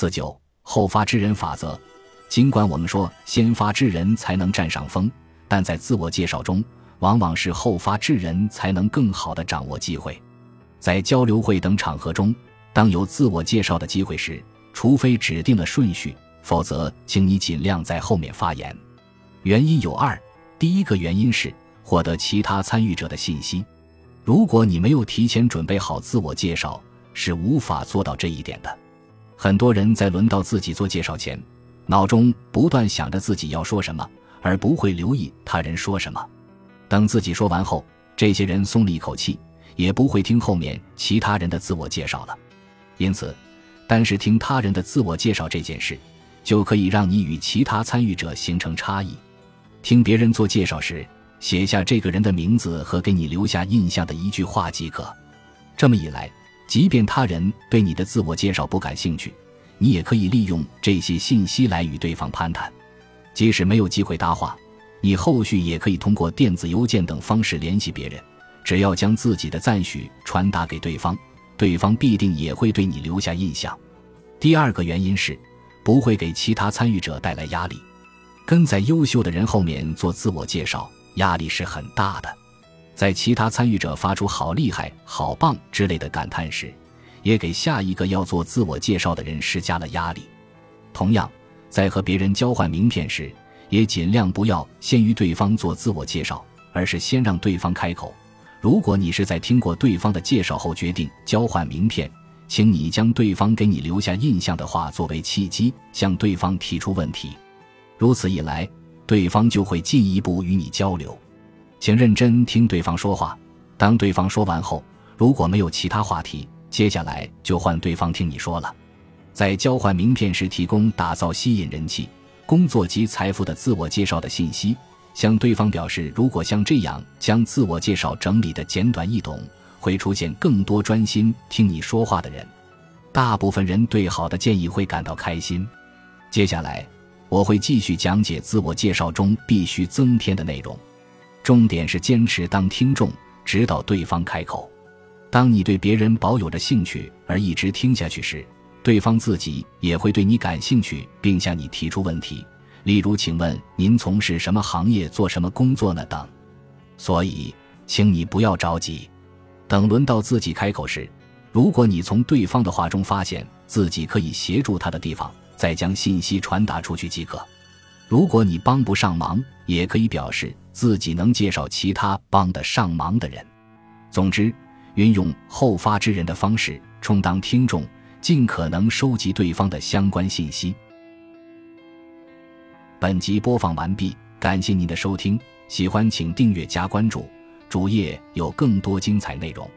自九后发制人法则。尽管我们说先发制人才能占上风，但在自我介绍中，往往是后发制人才能更好的掌握机会。在交流会等场合中，当有自我介绍的机会时，除非指定了顺序，否则请你尽量在后面发言。原因有二：第一个原因是获得其他参与者的信息。如果你没有提前准备好自我介绍，是无法做到这一点的。很多人在轮到自己做介绍前，脑中不断想着自己要说什么，而不会留意他人说什么。等自己说完后，这些人松了一口气，也不会听后面其他人的自我介绍了。因此，单是听他人的自我介绍这件事，就可以让你与其他参与者形成差异。听别人做介绍时，写下这个人的名字和给你留下印象的一句话即可。这么一来，即便他人对你的自我介绍不感兴趣，你也可以利用这些信息来与对方攀谈。即使没有机会搭话，你后续也可以通过电子邮件等方式联系别人。只要将自己的赞许传达给对方，对方必定也会对你留下印象。第二个原因是，不会给其他参与者带来压力。跟在优秀的人后面做自我介绍。压力是很大的，在其他参与者发出“好厉害”“好棒”之类的感叹时，也给下一个要做自我介绍的人施加了压力。同样，在和别人交换名片时，也尽量不要先于对方做自我介绍，而是先让对方开口。如果你是在听过对方的介绍后决定交换名片，请你将对方给你留下印象的话作为契机，向对方提出问题。如此一来。对方就会进一步与你交流，请认真听对方说话。当对方说完后，如果没有其他话题，接下来就换对方听你说了。在交换名片时，提供打造吸引人气、工作及财富的自我介绍的信息，向对方表示，如果像这样将自我介绍整理的简短易懂，会出现更多专心听你说话的人。大部分人对好的建议会感到开心。接下来。我会继续讲解自我介绍中必须增添的内容，重点是坚持当听众，直到对方开口。当你对别人保有着兴趣而一直听下去时，对方自己也会对你感兴趣，并向你提出问题，例如：“请问您从事什么行业，做什么工作呢？”等。所以，请你不要着急，等轮到自己开口时，如果你从对方的话中发现自己可以协助他的地方。再将信息传达出去即可。如果你帮不上忙，也可以表示自己能介绍其他帮得上忙的人。总之，运用后发制人的方式充当听众，尽可能收集对方的相关信息。本集播放完毕，感谢您的收听，喜欢请订阅加关注，主页有更多精彩内容。